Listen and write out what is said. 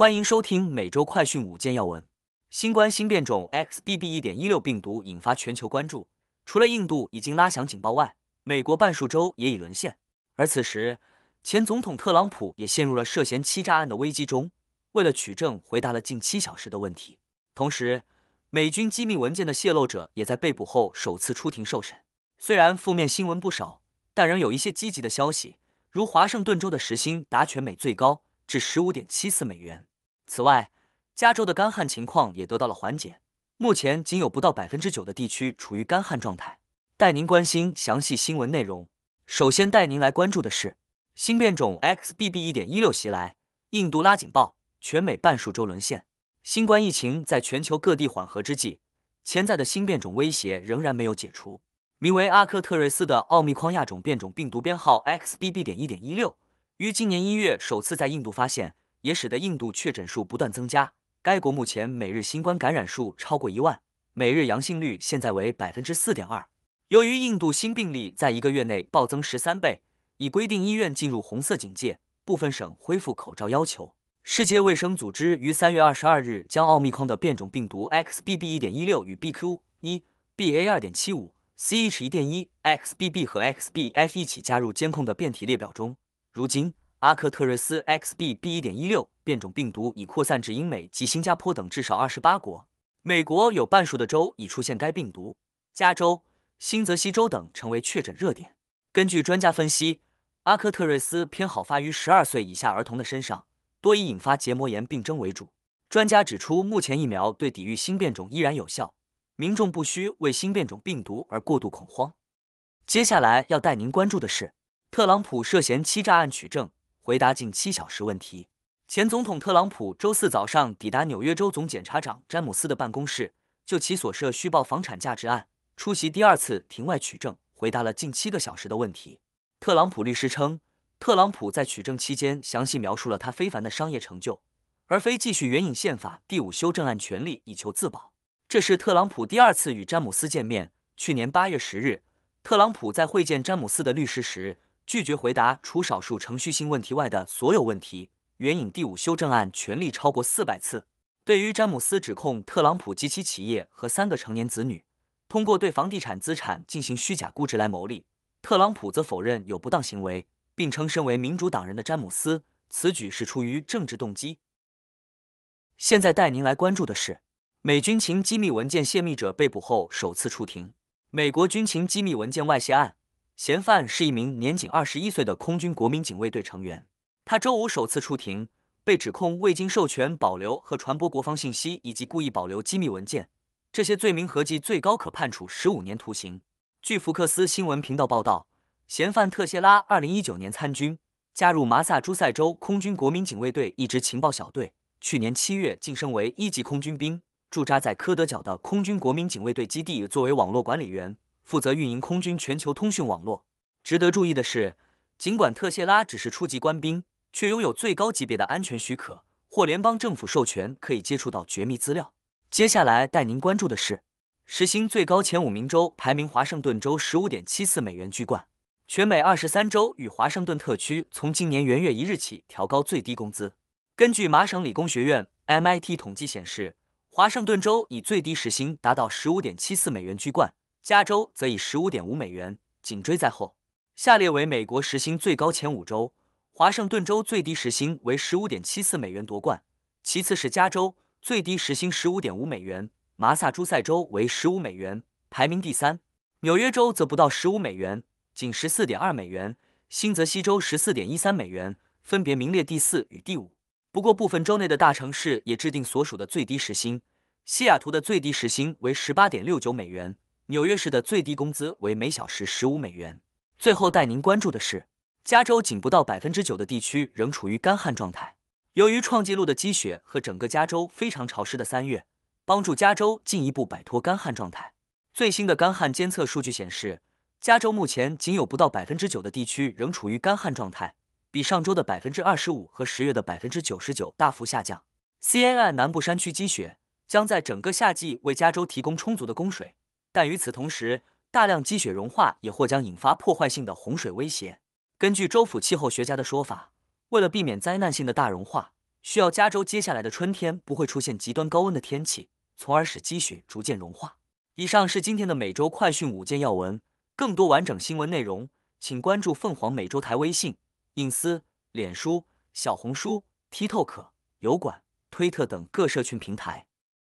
欢迎收听每周快讯五件要闻。新冠新变种 XBB.1.16 病毒引发全球关注，除了印度已经拉响警报外，美国半数州也已沦陷。而此时，前总统特朗普也陷入了涉嫌欺诈案的危机中。为了取证，回答了近七小时的问题。同时，美军机密文件的泄露者也在被捕后首次出庭受审。虽然负面新闻不少，但仍有一些积极的消息，如华盛顿州的时薪达全美最高，至十五点七四美元。此外，加州的干旱情况也得到了缓解，目前仅有不到百分之九的地区处于干旱状态。带您关心详细新闻内容。首先带您来关注的是新变种 XBB.1.16 袭来，印度拉警报，全美半数州沦陷。新冠疫情在全球各地缓和之际，潜在的新变种威胁仍然没有解除。名为阿克特瑞斯的奥密克戎亚种变种病毒编号 XBB. 点一点一六，于今年一月首次在印度发现，也使得印度确诊数不断增加。该国目前每日新冠感染数超过一万，每日阳性率现在为百分之四点二。由于印度新病例在一个月内暴增十三倍，已规定医院进入红色警戒，部分省恢复口罩要求。世界卫生组织于三月二十二日将奥密克戎的变种病毒 XBB. 一点一六与 BQ. 一 BA. 二点七五 CH. 一点一 XBB 和 XBF 一起加入监控的变体列表中。如今，阿克特瑞斯 XBB. 一点一六变种病毒已扩散至英美及新加坡等至少二十八国。美国有半数的州已出现该病毒，加州、新泽西州等成为确诊热点。根据专家分析，阿克特瑞斯偏好发于十二岁以下儿童的身上。多以引发结膜炎病症为主。专家指出，目前疫苗对抵御新变种依然有效，民众不需为新变种病毒而过度恐慌。接下来要带您关注的是，特朗普涉嫌欺诈案取证，回答近七小时问题。前总统特朗普周四早上抵达纽约州总检察长詹姆斯的办公室，就其所涉虚报房产价值案出席第二次庭外取证，回答了近七个小时的问题。特朗普律师称。特朗普在取证期间详细描述了他非凡的商业成就，而非继续援引宪法第五修正案权利以求自保。这是特朗普第二次与詹姆斯见面。去年八月十日，特朗普在会见詹姆斯的律师时，拒绝回答除少数程序性问题外的所有问题，援引第五修正案权利超过四百次。对于詹姆斯指控特朗普及其企业和三个成年子女通过对房地产资产进行虚假估值来牟利，特朗普则否认有不当行为。并称，身为民主党人的詹姆斯此举是出于政治动机。现在带您来关注的是，美军情机密文件泄密者被捕后首次出庭。美国军情机密文件外泄案，嫌犯是一名年仅二十一岁的空军国民警卫队成员。他周五首次出庭，被指控未经授权保留和传播国防信息，以及故意保留机密文件。这些罪名合计最高可判处十五年徒刑。据福克斯新闻频道报道。嫌犯特谢拉，二零一九年参军，加入马萨诸塞州空军国民警卫队一支情报小队。去年七月晋升为一级空军兵，驻扎在科德角的空军国民警卫队基地，作为网络管理员，负责运营空军全球通讯网络。值得注意的是，尽管特谢拉只是初级官兵，却拥有最高级别的安全许可或联邦政府授权，可以接触到绝密资料。接下来带您关注的是，时薪最高前五名州排名，华盛顿州十五点七四美元居冠。全美二十三州与华盛顿特区从今年元月一日起调高最低工资。根据麻省理工学院 （MIT） 统计显示，华盛顿州以最低时薪达到十五点七四美元居冠，加州则以十五点五美元紧追在后。下列为美国时薪最高前五州：华盛顿州最低时薪为十五点七四美元夺冠，其次是加州最低时薪十五点五美元，麻萨诸塞州为十五美元，排名第三；纽约州则不到十五美元。仅十四点二美元，新泽西州十四点一三美元，分别名列第四与第五。不过，部分州内的大城市也制定所属的最低时薪。西雅图的最低时薪为十八点六九美元，纽约市的最低工资为每小时十五美元。最后带您关注的是，加州仅不到百分之九的地区仍处于干旱状态。由于创纪录的积雪和整个加州非常潮湿的三月，帮助加州进一步摆脱干旱状态。最新的干旱监测数据显示。加州目前仅有不到百分之九的地区仍处于干旱状态，比上周的百分之二十五和十月的百分之九十九大幅下降。CNN 南部山区积雪将在整个夏季为加州提供充足的供水，但与此同时，大量积雪融化也或将引发破坏性的洪水威胁。根据州府气候学家的说法，为了避免灾难性的大融化，需要加州接下来的春天不会出现极端高温的天气，从而使积雪逐渐融化。以上是今天的每周快讯五件要闻，更多完整新闻内容，请关注凤凰美洲台微信、隐私、脸书、小红书、TikTok、油管、推特等各社群平台。